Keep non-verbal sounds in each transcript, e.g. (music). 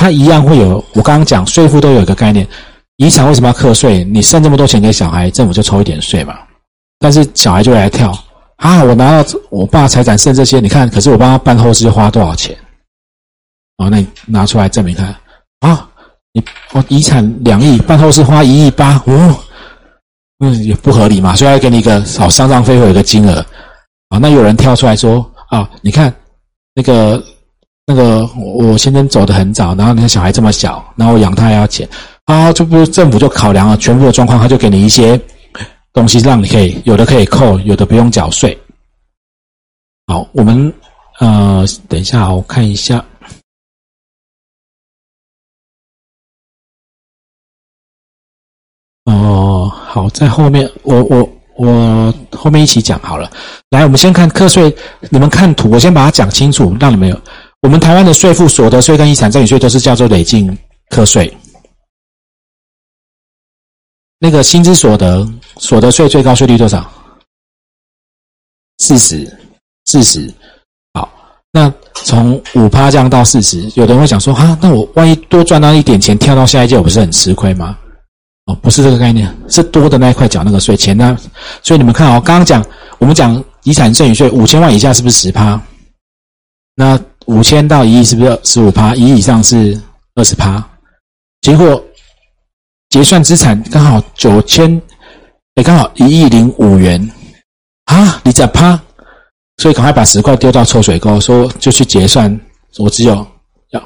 他一样会有。我刚刚讲税负都有一个概念，遗产为什么要课税？你剩这么多钱给小孩，政府就抽一点税嘛。但是小孩就会来跳啊！我拿到我爸财产剩这些，你看，可是我帮他办后事就花多少钱？啊，那你拿出来证明看啊！你我，遗产两亿，办后事花一亿八，哦，嗯，也不合理嘛，所以要给你一个好丧葬费会有一个金额啊。那有人跳出来说啊，你看那个那个我先生走的很早，然后你看小孩这么小，然后养他还要钱啊，这不政府就考量了全部的状况，他就给你一些。东西让你可以有的可以扣，有的不用缴税。好，我们呃，等一下我看一下。哦，好，在后面，我我我后面一起讲好了。来，我们先看课税，你们看图，我先把它讲清楚，让你们有。我们台湾的税负，所得税跟遗产赠与税都是叫做累进课税。那个薪资所得所得税最高税率多少？四十，四十。好，那从五趴降到四十，有的人会讲说：哈，那我万一多赚到一点钱，跳到下一届，我不是很吃亏吗？哦，不是这个概念，是多的那一块缴那个税钱呢。所以你们看哦，刚刚讲我们讲遗产赠与税，五千万以下是不是十趴？那五千到一亿是不是十五趴？一亿以上是二十趴？结果。结算资产刚好九千，哎，刚好一亿零五元啊！你在趴，所以赶快把十块丢到臭水沟，说就去结算。我只有要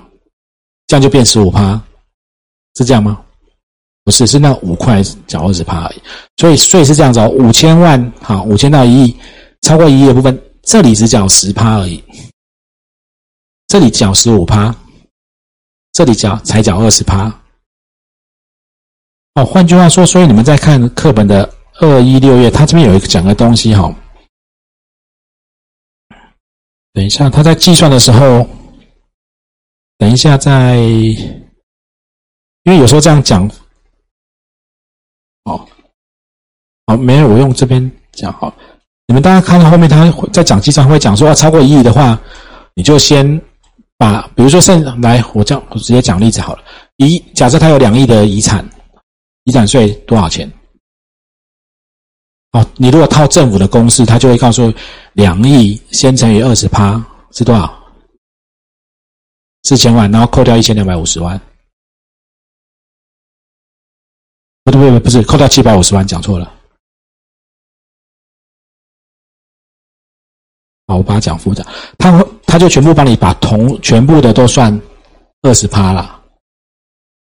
这样就变十五趴，是这样吗？不是，是那五块缴二十趴而已。所以税是这样子哦，五千万好，五千到一亿，超过一亿的部分，这里只缴十趴而已，这里缴十五趴，这里缴才缴二十趴。哦，换句话说，所以你们在看课本的二一六页，它这边有一个讲的东西哈。等一下，他在计算的时候，等一下在，因为有时候这样讲，哦，好，没有，我用这边讲好。你们大家看到后面，他在讲计算会讲说，要超过一亿的话，你就先把，比如说剩来，我这样我直接讲例子好了。一假设他有两亿的遗产。遗产税多少钱？哦，你如果套政府的公式，他就会告诉两亿先乘以二十趴是多少？四千万，然后扣掉一千两百五十万。不对不对不是，扣掉七百五十万，讲错了。好，我把它讲复杂，他他就全部帮你把同全部的都算二十趴了。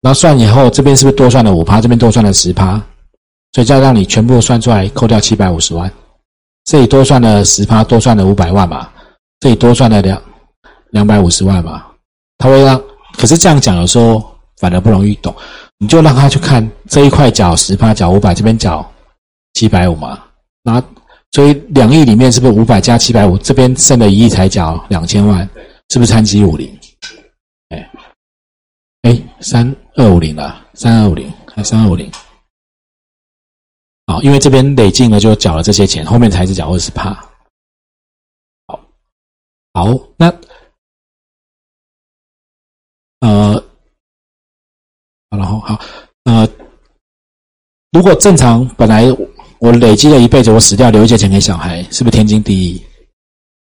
然后算以后，这边是不是多算了五趴？这边多算了十趴，所以再让你全部算出来，扣掉七百五十万。这里多算了十趴，多算了五百万嘛。这里多算了两两百五十万嘛。他会让，可是这样讲有时候反而不容易懂。你就让他去看这一块缴十趴，缴五百，这边缴七百五嘛。然后所以两亿里面是不是五百加七百五？这边剩了一亿才缴两千万，是不是参几五零？哎哎三。二五零了，三二五零，还三二五零，好，因为这边累进了就缴了这些钱，后面才是缴二十帕。好，好，那呃，然后好，呃，如果正常，本来我累积了一辈子，我死掉留一些钱给小孩，是不是天经地义？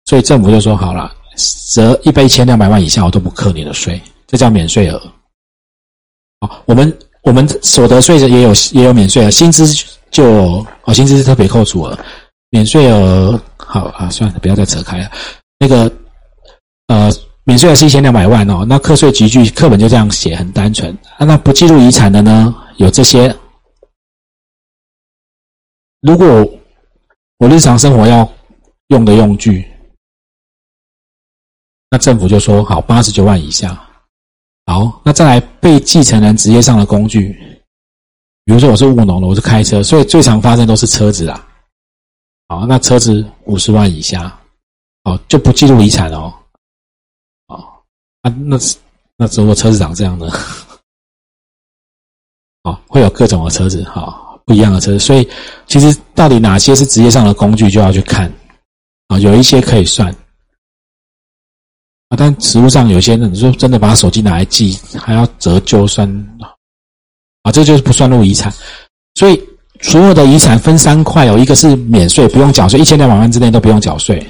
所以政府就说好了，折一百一千两百万以下，我都不扣你的税，这叫免税额。好我们我们所得税也有也有免税额，薪资就哦，薪资是特别扣除额，免税额好啊，算了，不要再扯开了。那个呃，免税额是一千两百万哦，那课税集聚课本就这样写，很单纯啊。那不计入遗产的呢，有这些。如果我日常生活要用的用具，那政府就说好，八十九万以下。好，那再来被继承人职业上的工具，比如说我是务农的，我是开车，所以最常发生都是车子啦。好，那车子五十万以下，哦就不计入遗产哦。哦，啊，那那如果车子长这样的，(laughs) 哦，会有各种的车子，哈，不一样的车，所以其实到底哪些是职业上的工具，就要去看，啊，有一些可以算。啊，但实物上有些你说真的把手机拿来记，还要折旧算啊，这就是不算入遗产。所以所有的遗产分三块哦，一个是免税不用缴税，一千两百万之内都不用缴税，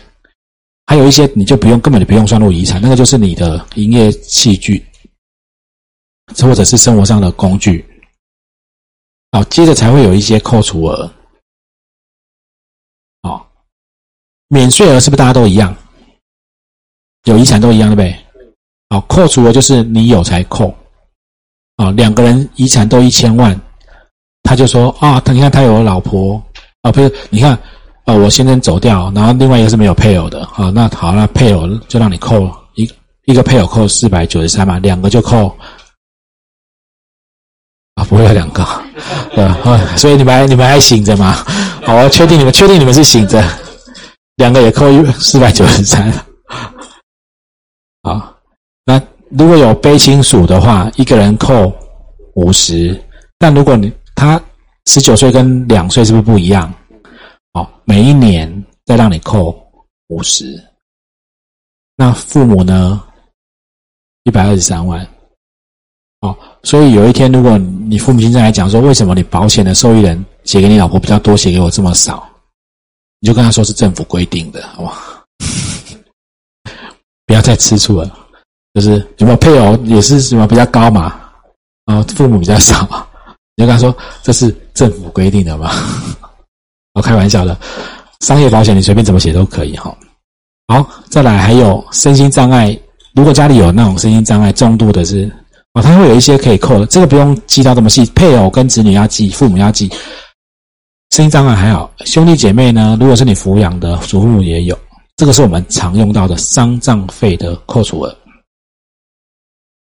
还有一些你就不用根本就不用算入遗产，那个就是你的营业器具，这或者是生活上的工具。好，接着才会有一些扣除额。好，免税额是不是大家都一样？有遗产都一样，对不对？好，扣除额就是你有才扣。啊，两个人遗产都一千万，他就说啊，他你看他有老婆啊，不是？你看啊，我先生走掉，然后另外一个是没有配偶的。好，那好，那配偶就让你扣一一个配偶扣四百九十三嘛，两个就扣。啊，不会有两个，对 (laughs) 啊，所以你们还你们还醒着吗？好，我确定你们确定你们是醒着，两个也扣一四百九十三。好，那如果有悲亲属的话，一个人扣五十，但如果你他十九岁跟两岁是不是不一样？好，每一年再让你扣五十，那父母呢？一百二十三万。哦，所以有一天，如果你父母亲在来讲说，为什么你保险的受益人写给你老婆比较多，写给我这么少，你就跟他说是政府规定的，好吧？(laughs) 不要再吃醋了，就是有没有配偶也是什么比较高嘛，然后父母比较少，你就跟他说这是政府规定的嘛。我 (laughs) 开玩笑的，商业保险你随便怎么写都可以哈。好，再来还有身心障碍，如果家里有那种身心障碍重度的是。哦，它会有一些可以扣的，这个不用记到这么细。配偶跟子女要记，父母要记。身心障碍还好，兄弟姐妹呢？如果是你抚养的，祖父母也有。这个是我们常用到的丧葬费的扣除额，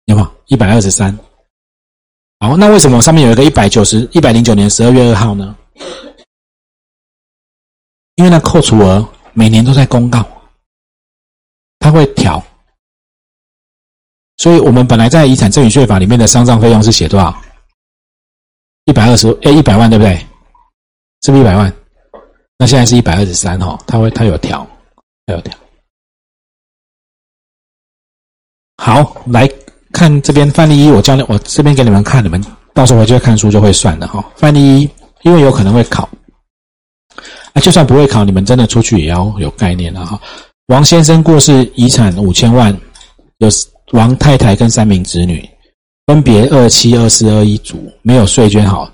有吗？一百二十三。好，那为什么上面有一个一百九十一百零九年十二月二号呢？因为那扣除额每年都在公告，它会调。所以我们本来在遗产赠与税法里面的丧葬费用是写多少？一百二十，哎，一百万对不对？是不是一百万？那现在是一百二十三哈，它会它有调，它有调。好，来看这边范例一，我教你，我这边给你们看，你们到时候回去看书就会算的哈。范例一，因为有可能会考，啊，就算不会考，你们真的出去也要有概念了哈。王先生过世，遗产五千万，有。王太太跟三名子女分别二七、二四、二一组，没有税捐好，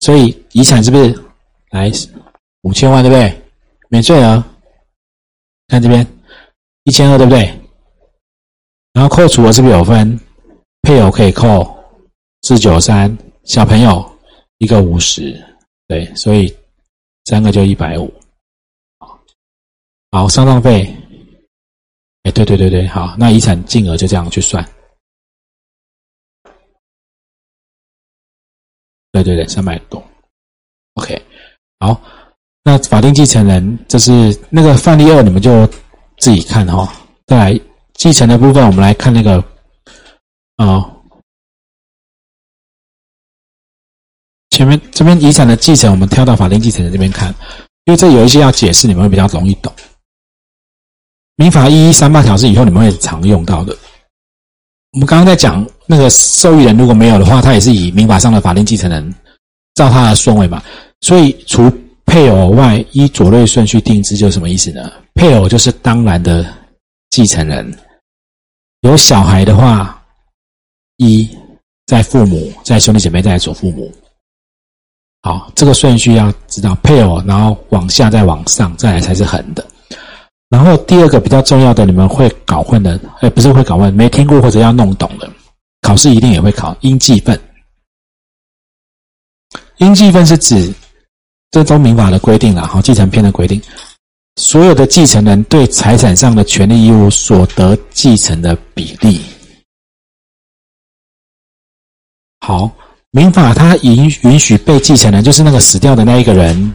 所以遗产是不是来五千万，对不对？免税额，看这边一千二，对不对？然后扣除额是不是有分？配偶可以扣四九三，小朋友一个五十，对，所以三个就一百五。好，丧葬费。对对对对，好，那遗产净额就这样去算。对对对，三百多。OK，好，那法定继承人这是那个范例二，你们就自己看哈。再来继承的部分，我们来看那个啊，前面这边遗产的继承，我们跳到法定继承人这边看，因为这有一些要解释，你们会比较容易懂。民法一一三八条是以后你们会常用到的。我们刚刚在讲那个受益人如果没有的话，他也是以民法上的法定继承人照他的顺位嘛。所以除配偶外，依左类顺序定制，就是什么意思呢？配偶就是当然的继承人，有小孩的话，一在父母，在兄弟姐妹，在祖父母。好，这个顺序要知道，配偶，然后往下再往上，再来才是横的。然后第二个比较重要的，你们会搞混的，哎，不是会搞混，没听过或者要弄懂的，考试一定也会考应继分。应继分是指，这都民法的规定了，哈，继承篇的规定，所有的继承人对财产上的权利义务所得继承的比例。好，民法它允允许被继承人，就是那个死掉的那一个人，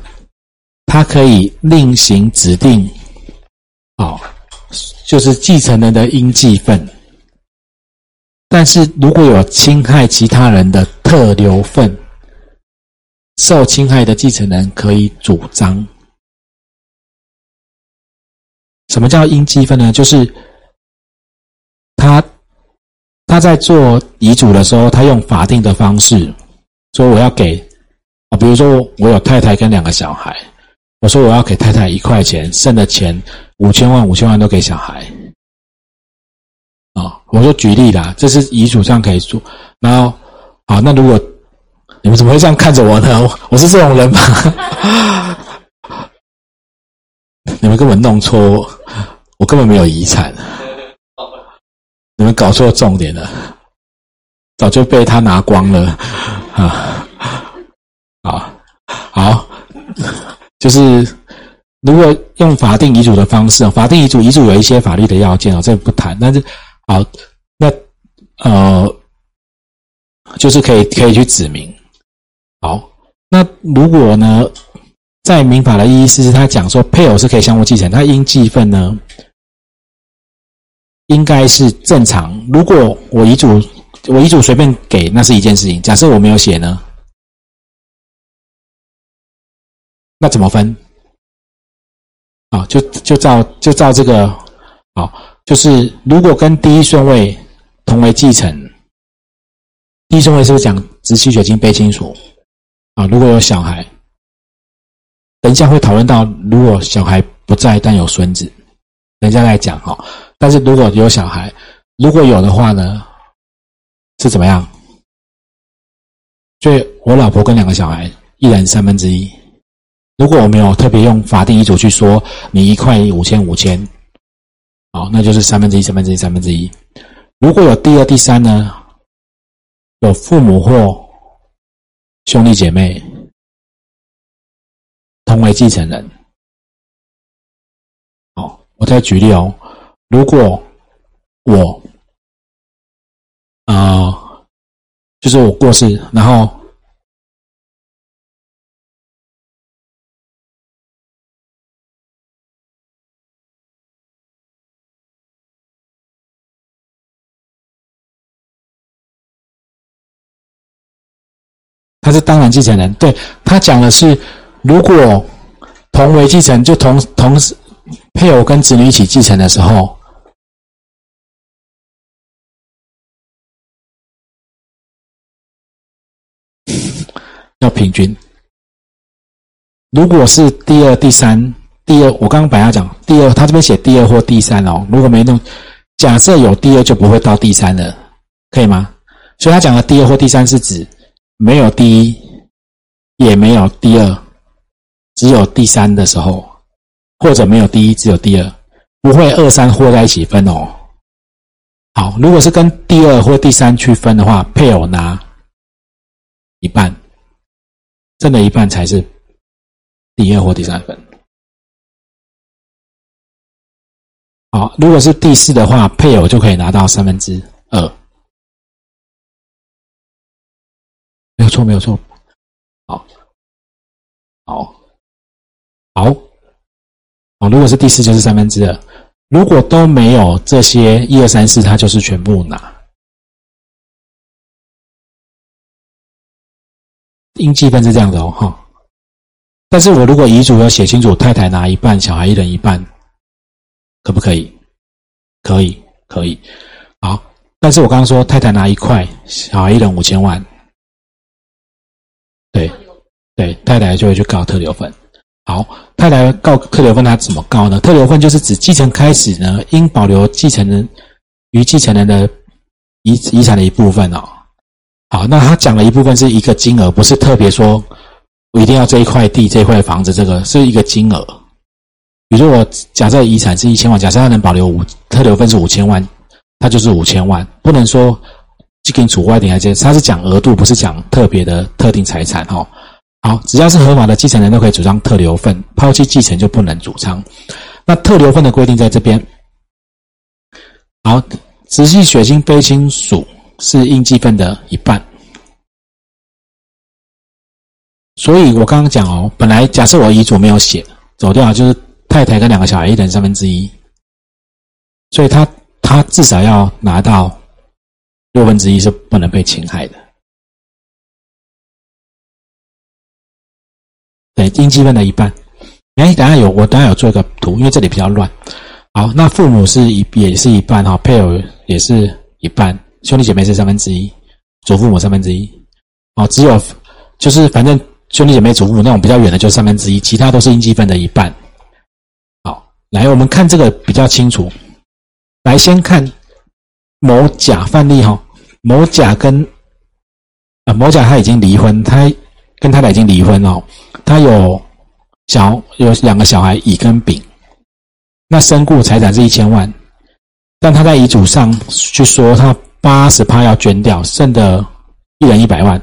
他可以另行指定。好，就是继承人的应继分，但是如果有侵害其他人的特留份，受侵害的继承人可以主张。什么叫应继分呢？就是他他在做遗嘱的时候，他用法定的方式说我要给啊，比如说我有太太跟两个小孩，我说我要给太太一块钱，剩的钱五千万五千万都给小孩啊。我说举例啦，这是遗嘱上可以做。然后好，那如果你们怎么会这样看着我呢？我是这种人吗？(laughs) 你们根本弄错，我根本没有遗产。你们搞错重点了，早就被他拿光了啊！好，好，(laughs) 就是如果用法定遗嘱的方式啊，法定遗嘱遗嘱有一些法律的要件哦，这不谈。但是好，那呃，就是可以可以去指明。好，那如果呢，在民法的意思是他讲说配偶是可以相互继承，他应继分呢？应该是正常。如果我遗嘱，我遗嘱随便给，那是一件事情。假设我没有写呢，那怎么分？啊，就就照就照这个，啊，就是如果跟第一顺位同为继承，第一顺位是不是讲直系血亲卑亲属？啊，如果有小孩，等一下会讨论到，如果小孩不在但有孙子，等一下再讲哈。但是如果有小孩，如果有的话呢，是怎么样？就我老婆跟两个小孩，一人三分之一。如果我没有特别用法定遗嘱去说你一块五千五千，好，那就是三分之一三分之一三分之一。如果有第二第三呢，有父母或兄弟姐妹同为继承人。好，我再举例哦。如果我啊，就是我过世，然后是当然继承人。对他讲的是，如果同为继承，就同同时配偶跟子女一起继承的时候。要平均。如果是第二、第三，第二，我刚刚本来讲第二，他这边写第二或第三哦。如果没弄，假设有第二，就不会到第三了，可以吗？所以他讲的第二或第三是指没有第一，也没有第二，只有第三的时候，或者没有第一，只有第二，不会二三和在一起分哦。好，如果是跟第二或第三去分的话，配偶拿一半。剩的一半才是第二或第三份。好，如果是第四的话，配偶就可以拿到三分之二。错，没有错。好，好，好，好。如果是第四，就是三分之二。如果都没有这些一二三四，他就是全部拿。应计分是这样的哦，哈。但是我如果遗嘱要写清楚，太太拿一半，小孩一人一半，可不可以？可以，可以。好，但是我刚刚说太太拿一块，小孩一人五千万，对，对，太太就会去告特留份。好，太太告特留份，他怎么告呢？特留份就是指继承开始呢，应保留继承人与继承人的遗遗产的一部分哦。好，那他讲了一部分是一个金额，不是特别说我一定要这一块地、这一块房子，这个是一个金额。比如说我假设遗产是一千万，假设他能保留五特留份是五千万，他就是五千万，不能说去给你除外点还是他是讲额度，不是讲特别的特定财产哦。好，只要是合法的继承人都可以主张特留份，抛弃继承就不能主张。那特留份的规定在这边。好，直系血亲非亲属。是应继分的一半，所以我刚刚讲哦，本来假设我遗嘱没有写走掉，就是太太跟两个小孩一人三分之一，所以他他至少要拿到六分之一是不能被侵害的。对，应积分的一半。哎，等下有我等下有做一个图，因为这里比较乱。好，那父母是一也是一半哈，配偶也是一半，兄弟姐妹是三分之一，祖父母三分之一。哦，只有就是反正兄弟姐妹、祖父母那种比较远的，就三分之一，其他都是应积分的一半。好，来我们看这个比较清楚。来先看某甲范例哈，某甲跟啊某甲他已经离婚，他跟太太已经离婚哦，他有小有两个小孩乙跟丙，那身故财产是一千万，但他在遗嘱上去说他八十趴要捐掉，剩的一人一百万，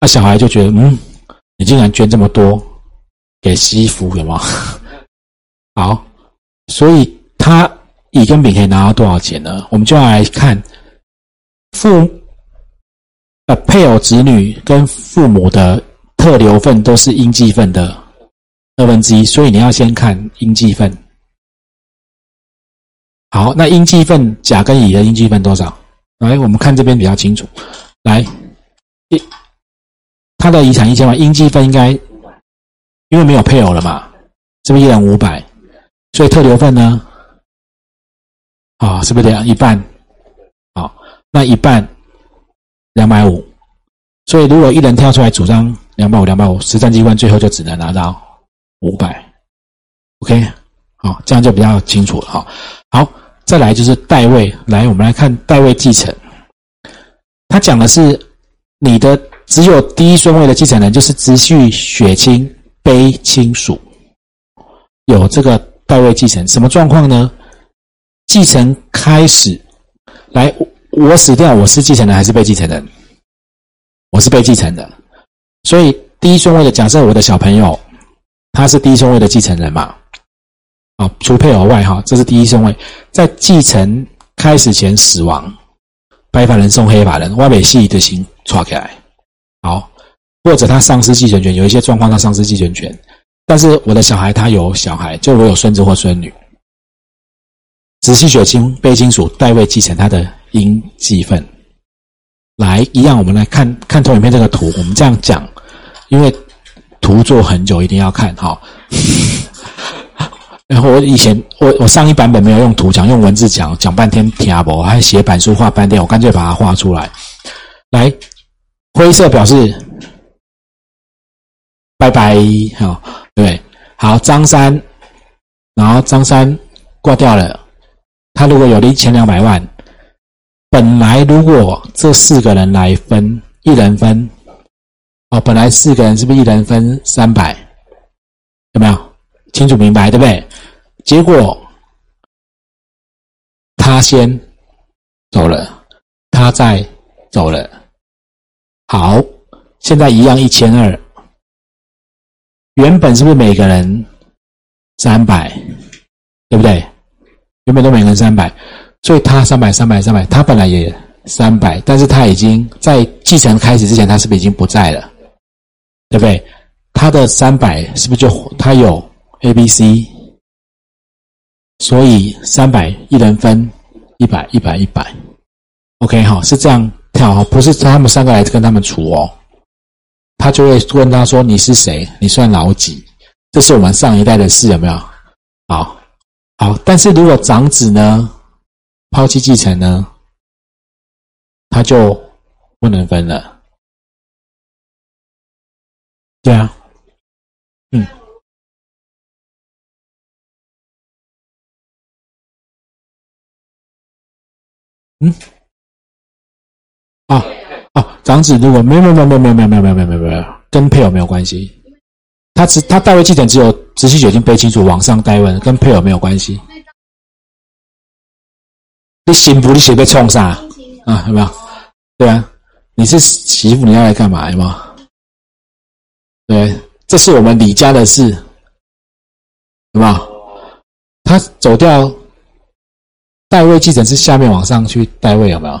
那小孩就觉得嗯，你竟然捐这么多给媳妇，有吗？(laughs) 好，所以。他乙跟丙可以拿到多少钱呢？我们就要来看父呃配偶、子女跟父母的特留份都是应继份的二分之一，所以你要先看应继份。好，那应继份甲跟乙的应继份多少？来，我们看这边比较清楚。来，一他的遗产一千万，应继份应该因为没有配偶了嘛，是不是一人五百？所以特留份呢？啊，是不是这样？一半，好，那一半两百五，所以如果一人跳出来主张两百五，两百五，实战机关最后就只能拿到五百，OK，好，这样就比较清楚了哈。好，再来就是代位，来，我们来看代位继承。他讲的是你的只有第一顺位的继承人，就是直系血亲卑亲属有这个代位继承，什么状况呢？继承开始，来，我死掉，我是继承人还是被继承人？我是被继承的，所以第一顺位的，假设我的小朋友，他是第一顺位的继承人嘛？啊，除配偶外哈，这是第一顺位，在继承开始前死亡，白发人送黑发人，外美系的行抓起来，好，或者他丧失继承权，有一些状况他丧失继承权，但是我的小孩他有小孩，就我有孙子或孙女。直系血亲被亲属代位继承他的应继份，来一样，我们来看看投影片这个图。我们这样讲，因为图做很久，一定要看哈。(laughs) 然后我以前我我上一版本没有用图讲，用文字讲，讲半天听不，还写板书画半天，我干脆把它画出来。来，灰色表示拜拜，好，对，好，张三，然后张三挂掉了。他如果有了一千两百万，本来如果这四个人来分，一人分，哦，本来四个人是不是一人分三百？有没有清楚明白？对不对？结果他先走了，他再走了。好，现在一样一千二，原本是不是每个人三百？对不对？原本都每人三百，所以他三百、三百、三百，他本来也三百，但是他已经在继承开始之前，他是不是已经不在了？对不对？他的三百是不是就他有 A、B、C？所以三百一人分一百、一百、一百，OK 哈，是这样跳哈，不是他们三个来跟他们除哦，他就会问他说：“你是谁？你算老几？”这是我们上一代的事，有没有？好。好，但是如果长子呢抛弃继承呢，他就不能分了。对啊，嗯，嗯，啊啊，长子如果没有没有没有没有没有没有没有没有没有没有跟配偶没有关系。他只他代位继承只有直系血亲被清楚往上代位，跟配偶没有关系。你媳妇你写被冲啥啊？有没有？对啊，你是媳妇，你要来干嘛？有没有？对，这是我们李家的事，有没有？他走掉，代位继承是下面往上去代位，有没有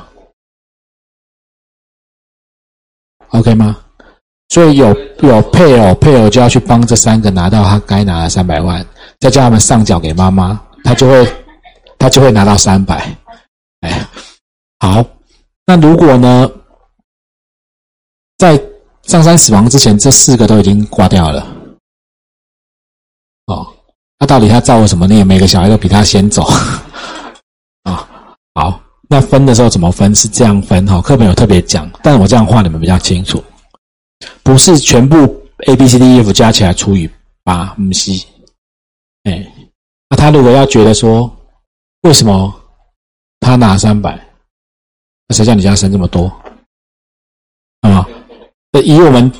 ？OK 吗？所以有有配偶，配偶就要去帮这三个拿到他该拿的三百万，再叫他们上缴给妈妈，他就会他就会拿到三百。哎，好，那如果呢，在张三死亡之前，这四个都已经挂掉了，哦，那到底他造了什么孽？每个小孩都比他先走，啊。(laughs) 好，那分的时候怎么分？是这样分哈，课本有特别讲，但我这样画你们比较清楚，不是全部 A B C D E F 加起来除以八，不是。哎，那他如果要觉得说，为什么他拿三百，那谁叫你家生这么多？啊，以我们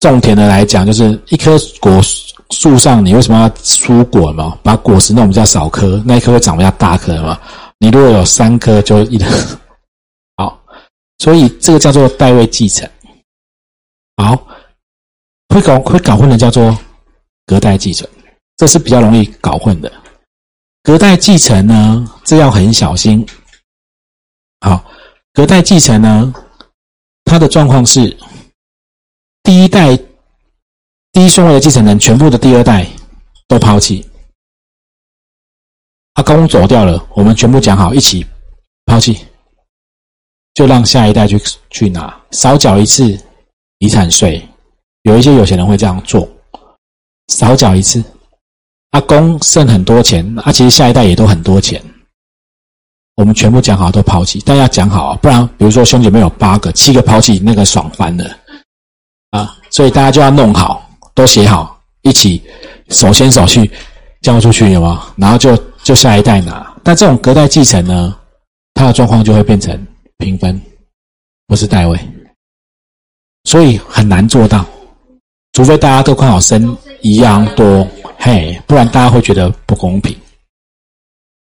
种田的来讲，就是一棵果树上，你为什么要疏果嘛？把果实弄比较少颗，那一颗会长比较大颗嘛？你如果有三颗，就一好，所以这个叫做代位继承。好，会搞会搞混的叫做隔代继承。这是比较容易搞混的，隔代继承呢，这要很小心。好，隔代继承呢，它的状况是，第一代第一顺位的继承人全部的第二代都抛弃，阿公走掉了，我们全部讲好一起抛弃，就让下一代去去拿，少缴一次遗产税。有一些有钱人会这样做，少缴一次。阿公剩很多钱，啊，其实下一代也都很多钱。我们全部讲好都抛弃，但要讲好，不然比如说兄弟妹有八个、七个抛弃，那个爽翻了啊！所以大家就要弄好，都写好，一起手牵手去交出去，有吗？然后就就下一代拿。但这种隔代继承呢，它的状况就会变成平分，不是代位，所以很难做到，除非大家都刚好生一样多。嘿，不然大家会觉得不公平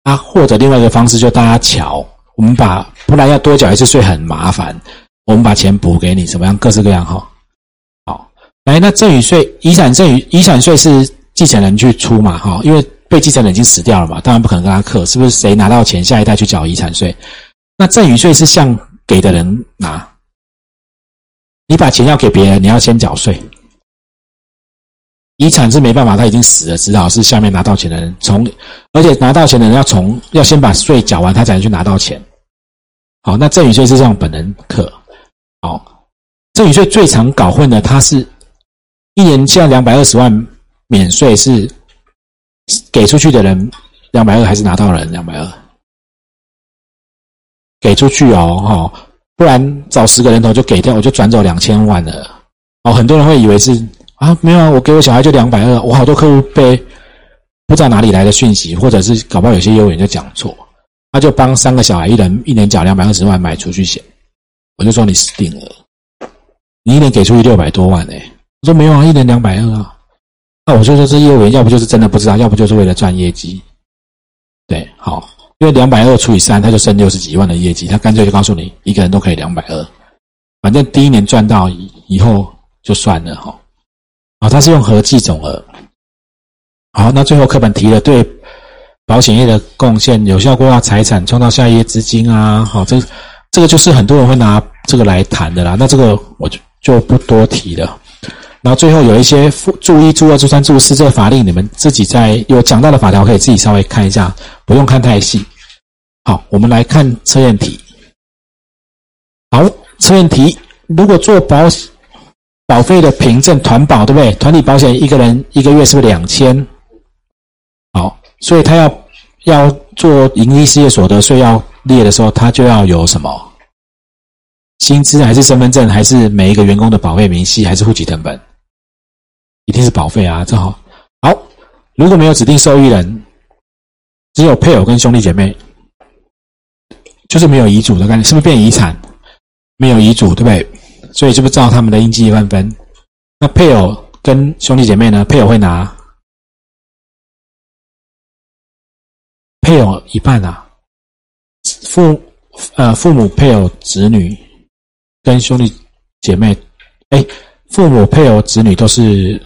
啊。或者另外一个方式，就大家瞧，我们把不然要多缴一次税很麻烦，我们把钱补给你，怎么样？各式各样哈。好，来，那赠与税、遗产赠与、遗产税是继承人去出嘛？哈，因为被继承人已经死掉了嘛，当然不可能跟他克，是不是？谁拿到钱，下一代去缴遗产税？那赠与税是向给的人拿，你把钱要给别人，你要先缴税。遗产是没办法，他已经死了，只好是下面拿到钱的人从，而且拿到钱的人要从要先把税缴完，他才能去拿到钱。好，那赠与税是这样本人课。好，赠与税最常搞混的，他是一年现在两百二十万免税是给出去的人两百二，还是拿到人两百二？给出去哦，哈，不然找十个人头就给掉，我就转走两千万了。哦，很多人会以为是。啊，没有啊，我给我小孩就两百二，我好多客户被不知道哪里来的讯息，或者是搞不好有些业务员就讲错，他就帮三个小孩一人一年缴两百二十万买储蓄险，我就说你死定了，你一年给出去六百多万呢，我说没有啊，一年两百二啊，那我就说这业务员要不就是真的不知道，要不就是为了赚业绩，对，好，因为两百二除以三，他就剩六十几万的业绩，他干脆就告诉你一个人都可以两百二，反正第一年赚到以后就算了哈。啊，他是用合计总额。好，那最后课本提了对保险业的贡献、有效规划财产、创造下一页资金啊。好，这这个就是很多人会拿这个来谈的啦。那这个我就就不多提了。然后最后有一些注一、注二、注三、注四这个法令，你们自己在有讲到的法条可以自己稍微看一下，不用看太细。好，我们来看测验题。好，测验题，如果做保。保费的凭证团保对不对？团体保险一个人一个月是不是两千？好，所以他要要做盈利事业所得税要列的时候，他就要有什么薪资还是身份证还是每一个员工的保费明细还是户籍成本？一定是保费啊！正好好，如果没有指定受益人，只有配偶跟兄弟姐妹，就是没有遗嘱的概念，是不是变遗产？没有遗嘱对不对？所以是不是照他们的应计万分？那配偶跟兄弟姐妹呢？配偶会拿配偶一半啊，父呃父母、配偶、子女跟兄弟姐妹，哎，父母、配偶、子女都是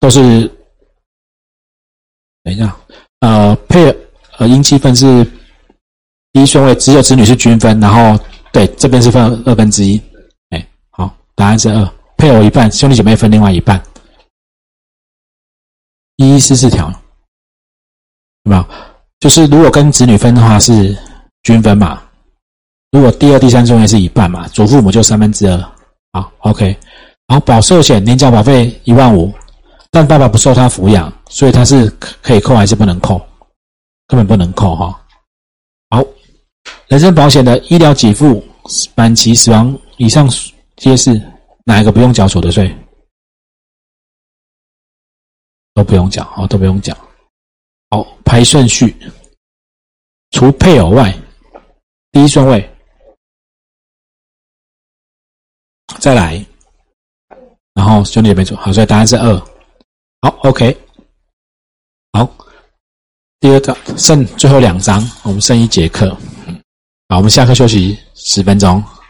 都是，等一下，呃，配呃应计分是第一顺位，只有子女是均分，然后。对，这边是分二分之一，哎，好，答案是二，配偶一半，兄弟姐妹分另外一半，一一四四条，有没有？就是如果跟子女分的话是均分嘛，如果第二、第三顺位是一半嘛，祖父母就三分之二，好，OK，好，保寿险年缴保费一万五，但爸爸不受他抚养，所以他是可以扣还是不能扣？根本不能扣哈。人身保险的医疗给付、满期死亡以上皆是哪一个不用缴所得税？都不用讲，哦，都不用讲。好，排顺序，除配偶外，第一顺位，再来，然后兄弟没错，好，所以答案是二。好，OK，好，第二个剩最后两张，我们剩一节课，好，我们下课休息十分钟。